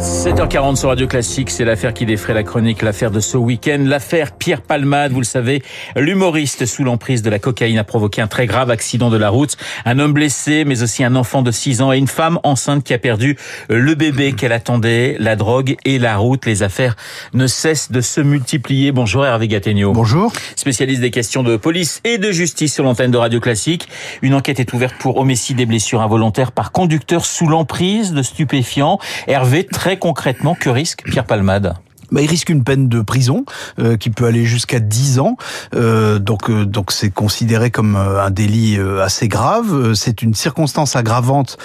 7h40 sur Radio Classique, c'est l'affaire qui défraie la chronique, l'affaire de ce week-end, l'affaire Pierre Palmade, vous le savez, l'humoriste sous l'emprise de la cocaïne a provoqué un très grave accident de la route, un homme blessé, mais aussi un enfant de 6 ans et une femme enceinte qui a perdu le bébé qu'elle attendait, la drogue et la route, les affaires ne cessent de se multiplier. Bonjour Hervé Gattegno. Bonjour. Spécialiste des questions de police et de justice sur l'antenne de Radio Classique, une enquête est ouverte pour homicide et blessures involontaires par conducteur sous l'emprise de stupéfiants. Hervé, très concrètement, que risque Pierre Palmade? Bah, il risque une peine de prison euh, qui peut aller jusqu'à 10 ans. Euh, donc euh, donc c'est considéré comme euh, un délit assez grave. C'est une circonstance aggravante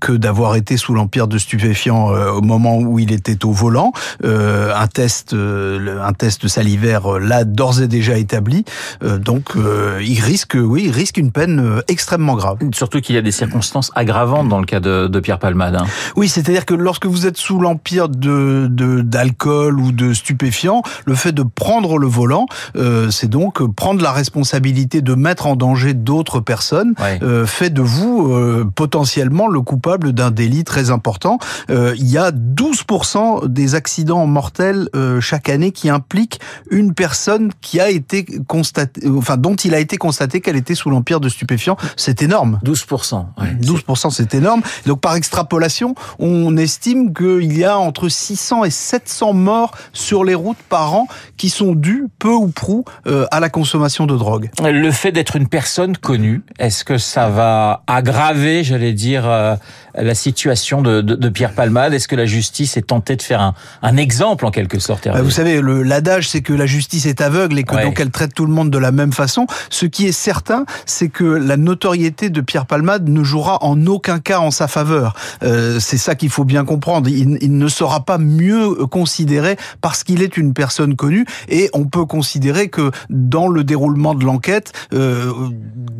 que d'avoir été sous l'empire de stupéfiants au moment où il était au volant. un test un test salivaire l'a d'ores et déjà établi. donc il risque oui il risque une peine extrêmement grave. Surtout qu'il y a des circonstances aggravantes dans le cas de, de Pierre Palmade. Hein. Oui, c'est-à-dire que lorsque vous êtes sous l'empire de d'alcool ou de stupéfiants, le fait de prendre le volant, euh, c'est donc prendre la responsabilité de mettre en danger d'autres personnes, euh, fait de vous euh, potentiellement le coupable d'un délit très important. Euh, il y a 12% des accidents mortels euh, chaque année qui impliquent une personne qui a été constatée, enfin dont il a été constaté qu'elle était sous l'empire de stupéfiants. C'est énorme. 12%. Ouais, 12%, c'est énorme. Donc par extrapolation, on estime qu'il y a entre 600 et 700 morts sur les routes par an qui sont dus peu ou prou euh, à la consommation de drogue. Le fait d'être une personne connue, est-ce que ça va aggraver, j'allais dire, euh, la situation de, de, de Pierre Palmade? Est-ce que la justice est tentée de faire un, un exemple en quelque sorte Hervé? Vous savez, l'adage c'est que la justice est aveugle et que ouais. donc elle traite tout le monde de la même façon. Ce qui est certain, c'est que la notoriété de Pierre Palmade ne jouera en aucun cas en sa faveur. Euh, c'est ça qu'il faut bien comprendre. Il, il ne sera pas mieux considéré parce qu'il est une personne connue et on peut considérer que dans le déroulement de l'enquête, euh,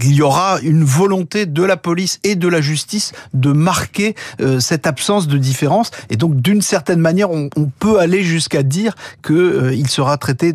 il y aura une volonté de la police et de la justice de marquer euh, cette absence de différence et donc d'une certaine manière on, on, peut aller jusqu'à dire que euh, il sera traité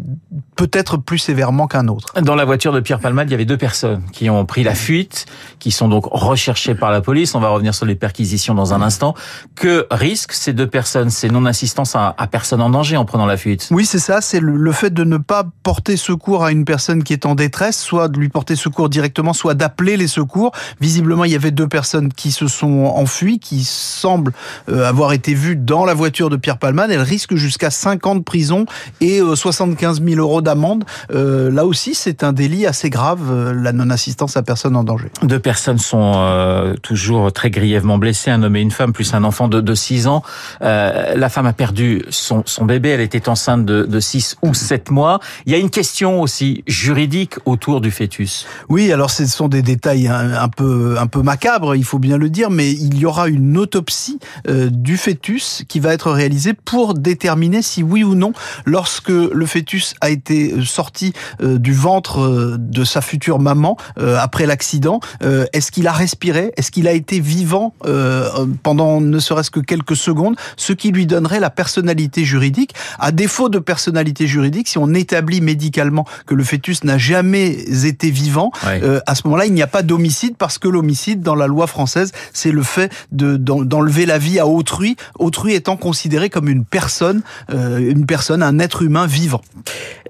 peut-être plus sévèrement qu'un autre. Dans la voiture de Pierre Palmade, il y avait deux personnes qui ont pris la fuite, qui sont donc recherchées par la police. On va revenir sur les perquisitions dans un instant. Que risquent ces deux personnes C'est non-assistance à, à personne en danger en prenant la fuite. Oui, c'est ça. C'est le fait de ne pas porter secours à une personne qui est en détresse, soit de lui porter secours directement, soit d'appeler les secours. Visiblement, il y avait deux personnes qui se sont enfuies, qui semblent euh, avoir été vues dans la voiture de Pierre Palmade. Elles risquent jusqu'à 5 ans de prison et 75 000 euros d'amende. Euh, là aussi, c'est un délit assez grave, euh, la non-assistance à personne en danger. Deux personnes sont euh, toujours très grièvement blessées, un homme et une femme, plus un enfant de, de 6 ans. Euh, la femme a perdu son, son bébé, elle était enceinte de, de 6 ou 7 mois. Il y a une question aussi juridique autour du fœtus. Oui, alors ce sont des détails un, peu, un peu macabres, il faut bien le dire, mais il y aura une autopsie euh, du fœtus qui va être réalisée pour déterminer si oui ou non, lorsque le fœtus a été sorti euh, du ventre euh, de sa future maman après l'accident Est-ce qu'il a respiré Est-ce qu'il a été vivant pendant ne serait-ce que quelques secondes Ce qui lui donnerait la personnalité juridique. À défaut de personnalité juridique, si on établit médicalement que le fœtus n'a jamais été vivant, ouais. à ce moment-là, il n'y a pas d'homicide parce que l'homicide, dans la loi française, c'est le fait d'enlever de, la vie à autrui, autrui étant considéré comme une personne, une personne, un être humain vivant.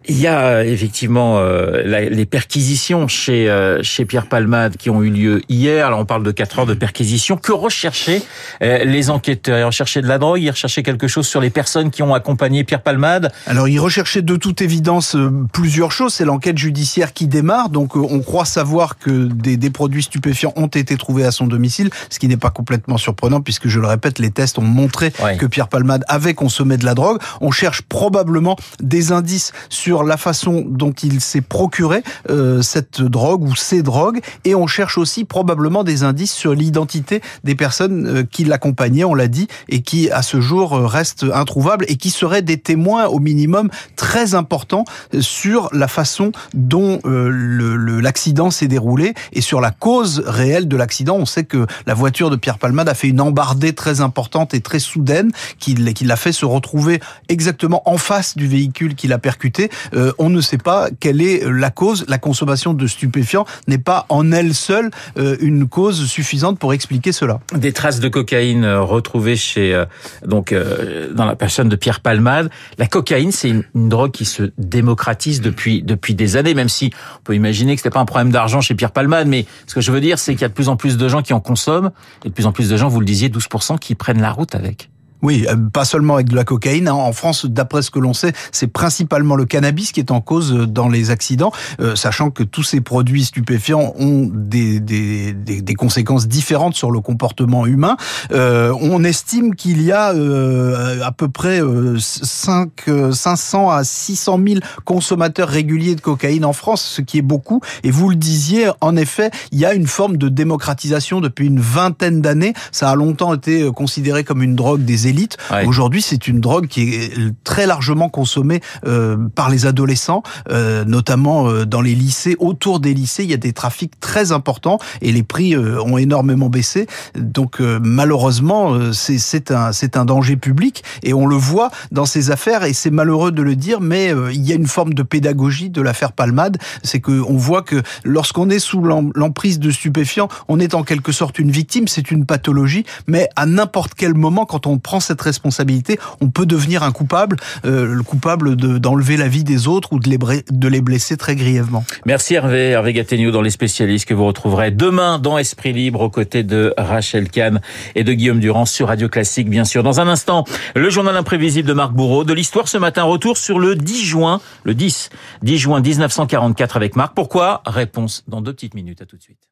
Il y a effectivement euh, la, les perquisitions chez euh, chez Pierre Palmade qui ont eu lieu hier. Alors on parle de 4 heures de perquisition. Que recherchaient euh, les enquêteurs? Ils recherchaient de la drogue, ils recherchaient quelque chose sur les personnes qui ont accompagné Pierre Palmade Alors ils recherchaient de toute évidence euh, plusieurs choses. C'est l'enquête judiciaire qui démarre. Donc euh, on croit savoir que des, des, produits stupéfiants ont été trouvés à son domicile, ce qui n'est pas complètement surprenant puisque je le répète, les tests ont montré que Pierre Palmade avait consommé de la drogue. On cherche probablement des indices sur la façon dont il s'est procuré euh, cette drogue ou ces drogues et on cherche aussi probablement des indices sur l'identité des personnes euh, qui l'accompagnaient, on l'a dit, et qui à ce jour restent introuvables et qui seraient des témoins au minimum très importants sur la façon dont l'accident s'est déroulé et sur la cause réelle de l'accident. On sait que la voiture de Pierre Palmade a fait une embardée très importante et très soudaine qui, l'a fait se retrouver exactement en face du véhicule qui l'a percuté. Euh, on ne sait pas quelle est la cause. La consommation de stupéfiants n'est pas en elle seule euh, une cause suffisante pour expliquer cela. Des traces de cocaïne euh, retrouvées chez donc dans la personne de Pierre Palmade. La cocaïne, c'est une, une, drogue qui se démocratise depuis depuis des années, même si on peut imaginer que c'était pas un problème d'argent chez Pierre Palmade. Mais ce que je veux dire, c'est qu'il y a de plus en plus de gens qui en consomment et de plus en plus de gens, vous le disiez, 12% qui prennent la route avec. Oui, euh, pas seulement avec de la cocaïne. Hein. En France, d'après ce que l'on sait, c'est principalement le cannabis qui est en cause euh, dans les accidents, euh, sachant que tous ces produits stupéfiants ont des, conséquences différentes sur le comportement humain. On estime qu'il y a à peu près 5, 500 à 600 000 consommateurs réguliers de cocaïne en France, ce qui est beaucoup. Et vous le disiez, en effet, il y a une forme de démocratisation depuis une vingtaine d'années. Ça a longtemps été considéré comme une drogue des élites. Aujourd'hui, c'est une drogue qui est très largement consommée euh, par les adolescents, euh, notamment euh, dans les lycées. Autour des lycées, il y a des trafics très importants et les prix ont énormément baissé. Donc malheureusement, c'est un, un danger public et on le voit dans ces affaires et c'est malheureux de le dire, mais il y a une forme de pédagogie de l'affaire Palmade. C'est que on voit que lorsqu'on est sous l'emprise de stupéfiants, on est en quelque sorte une victime, c'est une pathologie, mais à n'importe quel moment, quand on prend cette responsabilité, on peut devenir un coupable, euh, le coupable d'enlever la vie des autres ou de les, de les blesser très grièvement. Merci Hervé, Hervé Gattegno dans Les Spécialistes que vous retrouverez demain dans Esprit Libre aux côtés de Rachel Kahn et de Guillaume Durand sur Radio Classique bien sûr. Dans un instant, le journal imprévisible de Marc Bourreau, de l'histoire ce matin, retour sur le 10 juin, le 10, 10 juin 1944 avec Marc. Pourquoi? Réponse dans deux petites minutes, à tout de suite.